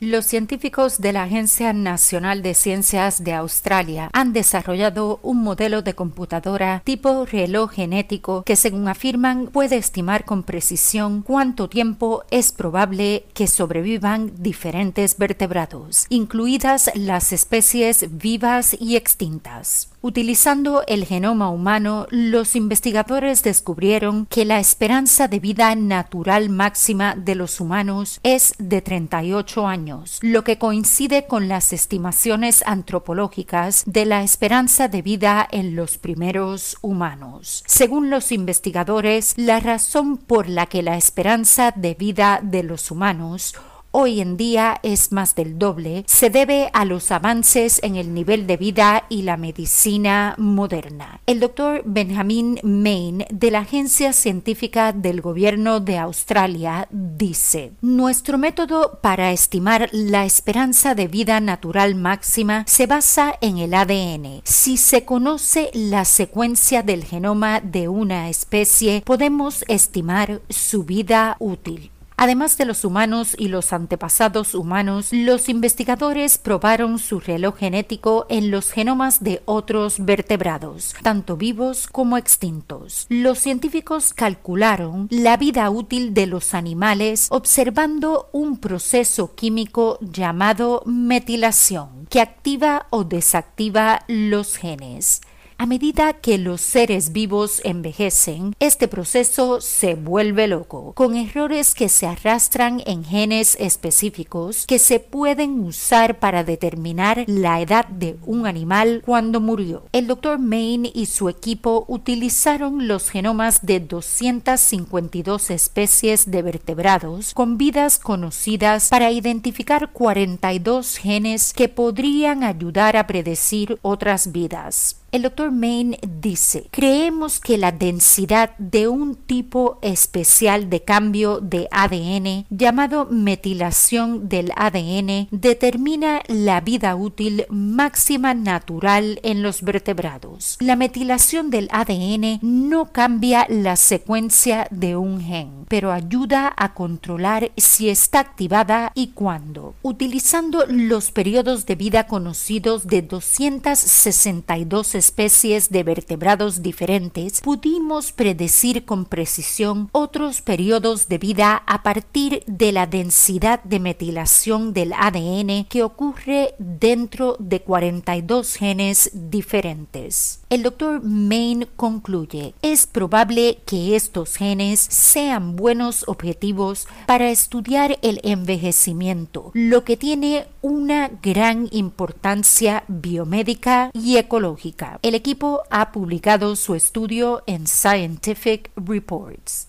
Los científicos de la Agencia Nacional de Ciencias de Australia han desarrollado un modelo de computadora tipo reloj genético que, según afirman, puede estimar con precisión cuánto tiempo es probable que sobrevivan diferentes vertebrados, incluidas las especies vivas y extintas. Utilizando el genoma humano, los investigadores descubrieron que la esperanza de vida natural máxima de los humanos es de 38 años, lo que coincide con las estimaciones antropológicas de la esperanza de vida en los primeros humanos. Según los investigadores, la razón por la que la esperanza de vida de los humanos hoy en día es más del doble, se debe a los avances en el nivel de vida y la medicina moderna. El doctor Benjamin Main de la Agencia Científica del Gobierno de Australia dice, nuestro método para estimar la esperanza de vida natural máxima se basa en el ADN. Si se conoce la secuencia del genoma de una especie, podemos estimar su vida útil. Además de los humanos y los antepasados humanos, los investigadores probaron su reloj genético en los genomas de otros vertebrados, tanto vivos como extintos. Los científicos calcularon la vida útil de los animales observando un proceso químico llamado metilación, que activa o desactiva los genes. A medida que los seres vivos envejecen, este proceso se vuelve loco, con errores que se arrastran en genes específicos que se pueden usar para determinar la edad de un animal cuando murió. El Dr. Main y su equipo utilizaron los genomas de 252 especies de vertebrados con vidas conocidas para identificar 42 genes que podrían ayudar a predecir otras vidas. El doctor Main dice, creemos que la densidad de un tipo especial de cambio de ADN llamado metilación del ADN determina la vida útil máxima natural en los vertebrados. La metilación del ADN no cambia la secuencia de un gen, pero ayuda a controlar si está activada y cuándo. Utilizando los periodos de vida conocidos de 262 especies de vertebrados diferentes, pudimos predecir con precisión otros periodos de vida a partir de la densidad de metilación del ADN que ocurre dentro de 42 genes diferentes. El doctor Main concluye, es probable que estos genes sean buenos objetivos para estudiar el envejecimiento, lo que tiene una gran importancia biomédica y ecológica. El equipo ha publicado su estudio en Scientific Reports.